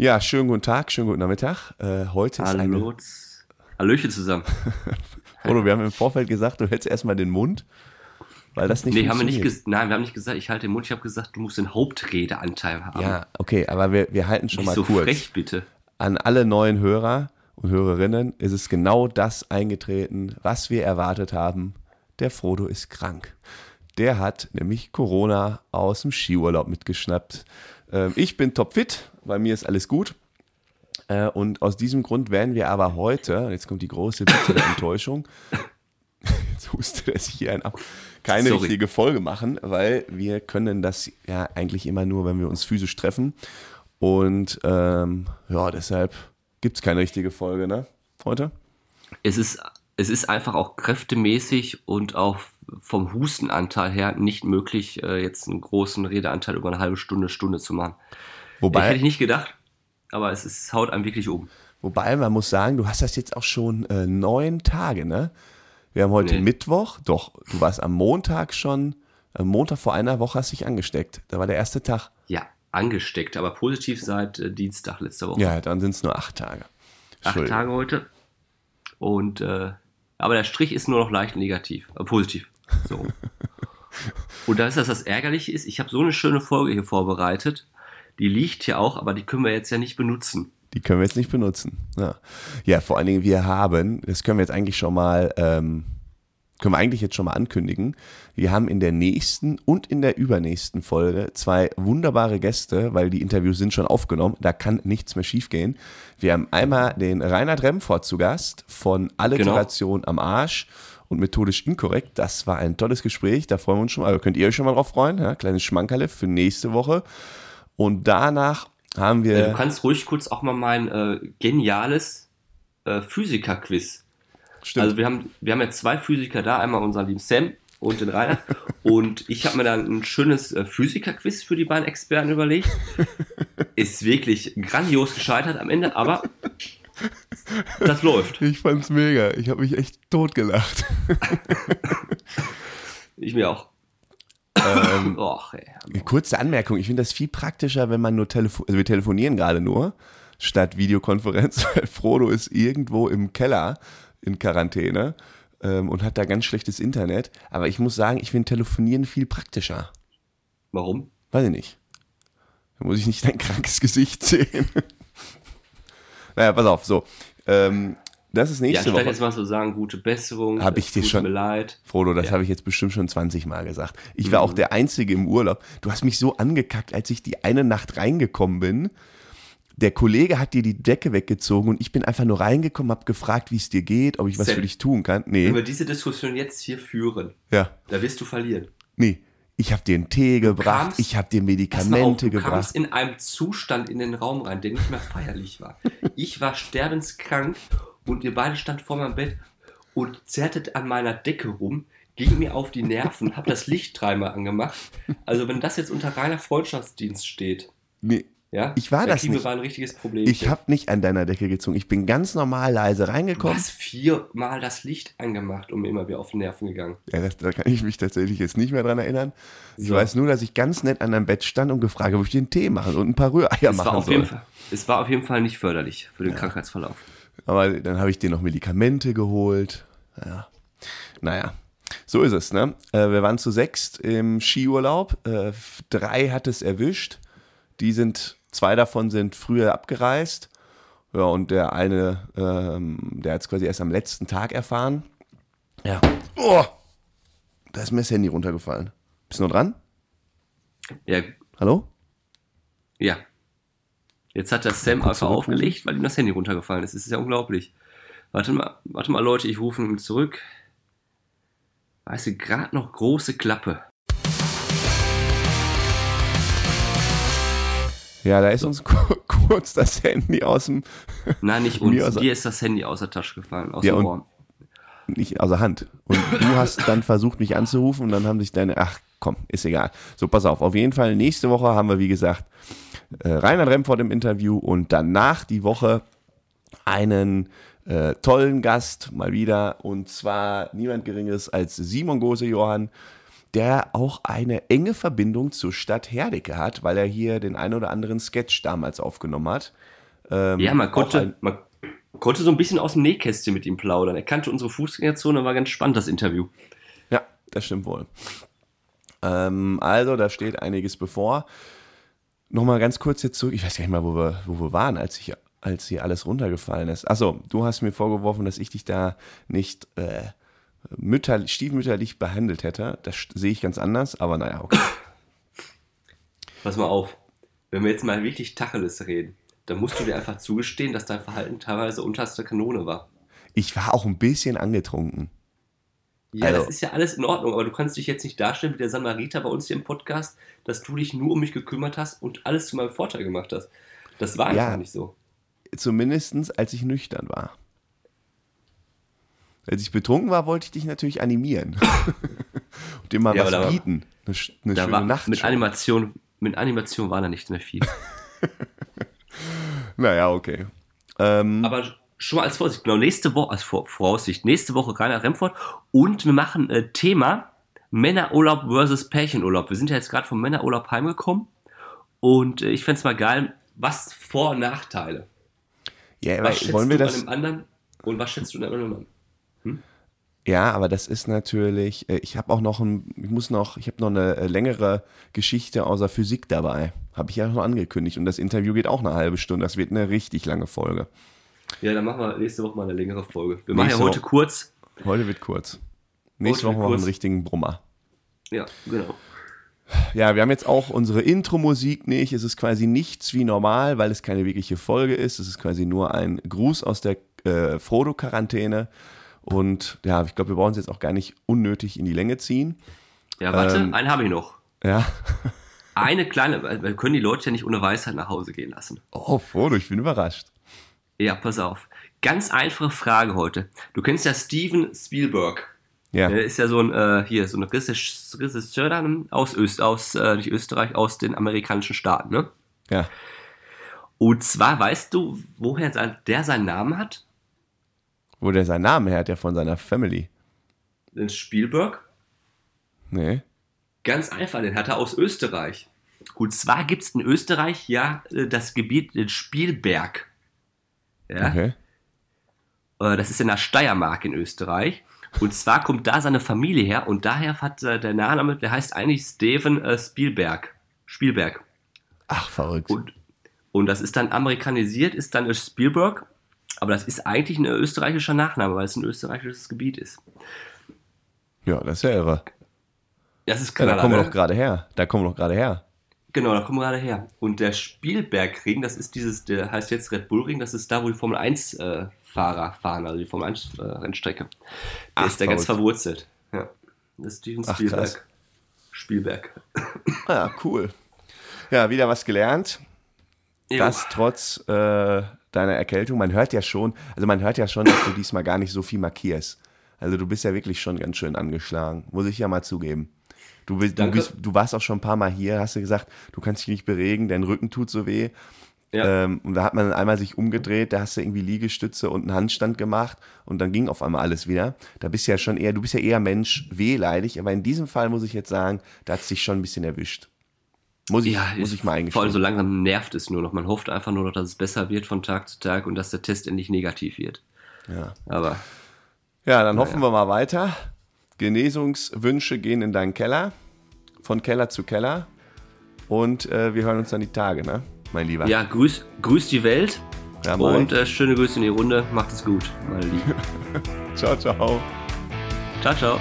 Ja, schönen guten Tag, schönen guten Nachmittag. Äh, heute ist Hallo. eine. Hallöchen zusammen. Frodo, wir haben im Vorfeld gesagt, du hältst erstmal den Mund, weil das nicht Nee, haben wir nicht ges Nein, wir haben nicht gesagt, ich halte den Mund. Ich habe gesagt, du musst den Hauptredeanteil haben. Ja, okay, aber wir, wir halten schon nicht mal so kurz. frech, bitte. An alle neuen Hörer und Hörerinnen ist es genau das eingetreten, was wir erwartet haben. Der Frodo ist krank. Der hat nämlich Corona aus dem Skiurlaub mitgeschnappt. Ähm, ich bin topfit, bei mir ist alles gut. Äh, und aus diesem Grund werden wir aber heute, jetzt kommt die große bittere Enttäuschung, jetzt hustet er sich hier ein ab, keine Sorry. richtige Folge machen, weil wir können das ja eigentlich immer nur, wenn wir uns physisch treffen. Und ähm, ja, deshalb gibt es keine richtige Folge, ne? Heute? Es ist, es ist einfach auch kräftemäßig und auch vom Hustenanteil her nicht möglich, äh, jetzt einen großen Redeanteil über eine halbe Stunde, Stunde zu machen. Ich Wobei, hätte ich nicht gedacht, aber es ist, haut einem wirklich um. wobei man muss sagen, du hast das jetzt auch schon äh, neun Tage, ne? Wir haben heute Nee. Mittwoch, doch, du warst am Montag schon, am Montag vor einer Woche hast dich angesteckt. Da war der erste Tag. Ja, angesteckt, aber positiv seit äh, Dienstag letzter Woche. Ja, dann sind es nur acht Tage. Acht. Tage heute. Und äh, aber der Strich ist nur noch leicht negativ, äh, positiv. So. Und da ist das das Ärgerliche ist, ich habe so eine schöne Folge hier vorbereitet. Die liegt hier auch, aber die können wir jetzt ja nicht benutzen. Die können wir jetzt nicht benutzen. Ja, ja vor allen Dingen, wir haben, das können wir jetzt eigentlich schon mal, ähm, können wir eigentlich jetzt schon mal ankündigen, wir haben in der nächsten und in der übernächsten Folge zwei wunderbare Gäste, weil die Interviews sind schon aufgenommen, da kann nichts mehr schiefgehen. Wir haben einmal den Reinhard Remford zu Gast von Alliteration am Arsch und methodisch inkorrekt. Das war ein tolles Gespräch, da freuen wir uns schon mal, also könnt ihr euch schon mal drauf freuen, ja? kleines Schmankerle für nächste Woche. Und danach haben wir... Du kannst ruhig kurz auch mal mein äh, geniales äh, Physiker-Quiz. Stimmt. Also wir haben, wir haben ja zwei Physiker da, einmal unseren lieben Sam und den Rainer. und ich habe mir dann ein schönes äh, Physiker-Quiz für die beiden Experten überlegt. Ist wirklich grandios gescheitert am Ende, aber das läuft. Ich fand's mega. Ich habe mich echt totgelacht. Ich mir auch. Ähm, Och, ey. kurze Anmerkung, ich finde das viel praktischer, wenn man nur telefoniert. Also wir telefonieren gerade nur, statt Videokonferenz, weil Frodo ist irgendwo im Keller in Quarantäne ähm, und hat da ganz schlechtes Internet. Aber ich muss sagen, ich finde Telefonieren viel praktischer. Warum? Weiß ich nicht. Da muss ich nicht dein krankes Gesicht sehen. naja, pass auf, so. Ähm, das ist Ja, nächste anstatt Woche. jetzt mal so sagen, gute Besserung. Hab ich dir schon- mir leid. Frodo, das Ja. habe ich jetzt bestimmt schon 20 Mal gesagt. Ich war auch der Einzige im Urlaub. Du hast mich so angekackt, als ich die eine Nacht reingekommen bin. Der Kollege hat dir die Decke weggezogen und ich bin einfach nur reingekommen, habe gefragt, wie es dir geht, ob ich was Sam, für dich tun kann. Wenn Nee, wir diese Diskussion jetzt hier führen, ja, da wirst du verlieren. nee. Ich habe dir einen Tee gebracht, kamst- ich habe dir mal auf, Medikamente du gebracht. kamst in einem Zustand in den Raum rein, der nicht mehr feierlich war. Ich war sterbenskrank und ihr beide stand vor meinem Bett und zerrtet an meiner Decke rum, ging mir auf die Nerven, hab das Licht dreimal angemacht. Also wenn das jetzt unter reiner Freundschaftsdienst steht, Nee, ja, Ich war das nicht. mal ein richtiges Problem. ich habe nicht an deiner Decke gezogen. Ich bin ganz normal leise Du reingekommen. hast viermal das Licht angemacht und mir immer wieder auf die Nerven gegangen. Ja, das, da kann ich mich tatsächlich jetzt nicht mehr dran erinnern. Ich So. weiß nur, dass ich ganz nett an deinem Bett stand und gefragt habe, ob ich dir einen Tee machen und ein paar Rühreier Es war, machen soll. Fall, es war auf jeden Fall nicht förderlich für den Krankheitsverlauf. Aber dann habe ich dir noch Medikamente geholt. Ja. Naja, so ist es, ne? Äh, wir waren zu sechst im Skiurlaub. Äh, drei hat es erwischt. Die sind, zwei davon sind früher abgereist. Ja, und der eine, ähm, der hat es quasi erst am letzten Tag erfahren. Ja. Oh! Da ist mir das Handy runtergefallen. Bist du noch dran? Ja, Hallo? Ja. Jetzt hat der Sam einfach aufgelegt, weil ihm das Handy runtergefallen ist. Das ist ja unglaublich. Warte mal, warte mal, Leute, ich rufe ihn zurück. Weißt du, gerade noch große Klappe. Ja, da ist uns ku- kurz das Handy aus dem, Nein, nicht uns. aus- Dir ist das Handy aus der Tasche gefallen, aus Ja, dem Ohr. nicht außer Hand. Und du hast dann versucht, mich anzurufen und dann haben sich deine, ach komm, ist egal. So, pass auf, auf jeden Fall, nächste Woche haben wir, wie gesagt, äh, Reinhard Remford im Interview und danach die Woche einen äh, tollen Gast mal wieder und zwar niemand Geringeres als Simon Gose Johann, der auch eine enge Verbindung zur Stadt Herdecke hat, weil er hier den ein oder anderen Sketch damals aufgenommen hat. Ähm, ja, man konnte, man konnte so ein bisschen aus dem Nähkästchen mit ihm plaudern. Er kannte unsere Fußgängerzone, war ganz spannend, das Interview. Ja, das stimmt wohl. Ähm, also, da steht einiges bevor. Nochmal ganz kurz jetzt zurück, ich weiß gar nicht mal, wo wir, wo wir waren, als, ich, als hier alles runtergefallen ist. Achso, du hast mir vorgeworfen, dass ich dich da nicht äh, mütterlich, stiefmütterlich behandelt hätte. Das sehe ich ganz anders, aber naja, okay. Pass mal auf, wenn wir jetzt mal wirklich Tacheles reden, dann musst du dir einfach zugestehen, dass dein Verhalten teilweise unterste Kanone war. Ich war auch ein bisschen angetrunken. Ja, also, das ist ja alles in Ordnung, aber du kannst dich jetzt nicht darstellen wie der Samariter bei uns hier im Podcast, dass du dich nur um mich gekümmert hast und alles zu meinem Vorteil gemacht hast. Das war einfach ja, nicht so. Zumindest als ich nüchtern war. Als ich betrunken war, wollte ich dich natürlich animieren. und dir mal ja, was bieten. Eine, eine schöne war, Nacht. Mit Animation, mit Animation war da nicht mehr viel. naja, okay. Ähm, aber schon mal als Vorsicht, genau, nächste Woche, als Voraussicht, nächste Woche Rainer Remford und wir machen äh, Thema Männerurlaub versus Pärchenurlaub. Wir sind ja jetzt gerade vom Männerurlaub heimgekommen und äh, ich fände es mal geil, was Vor- und Nachteile. Ja, was schätzt wollen wir du das? An dem anderen und was schätzt du an dem anderen? Hm? Ja, aber das ist natürlich, äh, ich habe auch noch ein, ich muss noch, ich habe noch eine äh, längere Geschichte außer Physik dabei. Habe ich ja schon angekündigt und das Interview geht auch eine halbe Stunde. Das wird eine richtig lange Folge. Ja, dann machen wir nächste Woche mal eine längere Folge. Wir machen ja heute kurz. Heute wird kurz. Nächste heute Woche machen wir einen richtigen Brummer. Ja, genau. Ja, wir haben jetzt auch unsere Intro-Musik nicht. Es ist quasi nichts wie normal, weil es keine wirkliche Folge ist. Es ist quasi nur ein Gruß aus der äh, Frodo-Quarantäne. Und ja, ich glaube, wir brauchen es jetzt auch gar nicht unnötig in die Länge ziehen. Ja, warte, ähm, einen habe ich noch. Ja. Eine kleine, wir können die Leute ja nicht ohne Weisheit nach Hause gehen lassen. Oh, Frodo, ich bin überrascht. Ja, pass auf. Ganz einfache Frage heute. Du kennst ja Steven Spielberg. Ja. Der ist ja so ein, äh, hier, so ein Regisseur aus, Öst, aus äh, nicht Österreich, aus den amerikanischen Staaten, ne? Ja. Und zwar, weißt du, woher der seinen Namen hat? Wo der seinen Namen her hat, der von seiner Family. Den Spielberg? Nee. Ganz einfach, den hat er aus Österreich. Und zwar gibt es in Österreich ja äh, das Gebiet, den Spielberg. Ja? Okay. Äh, das ist in der Steiermark in Österreich. Und zwar kommt da seine Familie her und daher hat äh, der Nachname, der heißt eigentlich Steven äh, Spielberg. Spielberg. Ach, verrückt. Und, und das ist dann amerikanisiert, ist dann Spielberg, aber das ist eigentlich ein österreichischer Nachname, weil es ein österreichisches Gebiet ist. Ja, das ist ja irre. Das ist klar. Ja, da kommen wir doch gerade her. Da kommen wir doch gerade her. Genau, da kommen wir gerade her. Und der Spielbergring, das ist dieses, der heißt jetzt Red Bull Ring, das ist da, wo die Formel 1 äh, Fahrer fahren, also die Formel 1 äh, Rennstrecke. Der Ach, ist da ganz verwurzelt. Ja. Das ist Steven Spielberg. Ach, Spielberg. Ah, cool. Ja, wieder was gelernt. Jo. Das trotz äh, deiner Erkältung. Man hört ja schon, also man hört ja schon, dass du diesmal gar nicht so viel markierst. Also du bist ja wirklich schon ganz schön angeschlagen, muss ich ja mal zugeben. Du, du, bist, du warst auch schon ein paar Mal hier, hast du gesagt, du kannst dich nicht beregen, dein Rücken tut so weh. Ja. Ähm, und da hat man einmal sich umgedreht, da hast du irgendwie Liegestütze und einen Handstand gemacht und dann ging auf einmal alles wieder. Da bist du ja schon eher, du bist ja eher Mensch wehleidig, aber in diesem Fall muss ich jetzt sagen, da hat es dich schon ein bisschen erwischt. Muss ich, ja, muss ich mal eingestehen. Vor allem so langsam nervt es nur noch. Man hofft einfach nur noch, dass es besser wird von Tag zu Tag und dass der Test endlich negativ wird. Ja. Aber. Ja, dann hoffen ja. wir mal weiter. Genesungswünsche gehen in deinen Keller, von Keller zu Keller. Und äh, wir hören uns dann die Tage, ne, mein Lieber? Ja, grüß, grüß die Welt. Ja, und äh, schöne Grüße in die Runde. Macht es gut, meine Lieben. ciao, ciao. Ciao, ciao.